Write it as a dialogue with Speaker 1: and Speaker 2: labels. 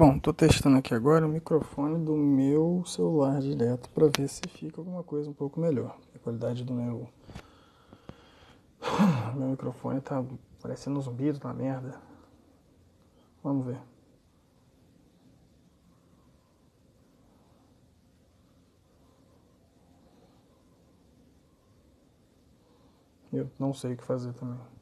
Speaker 1: Bom, estou testando aqui agora o microfone do meu celular direto para ver se fica alguma coisa um pouco melhor. A qualidade do meu meu microfone tá parecendo um zumbido na tá merda. Vamos ver. Eu não sei o que fazer também.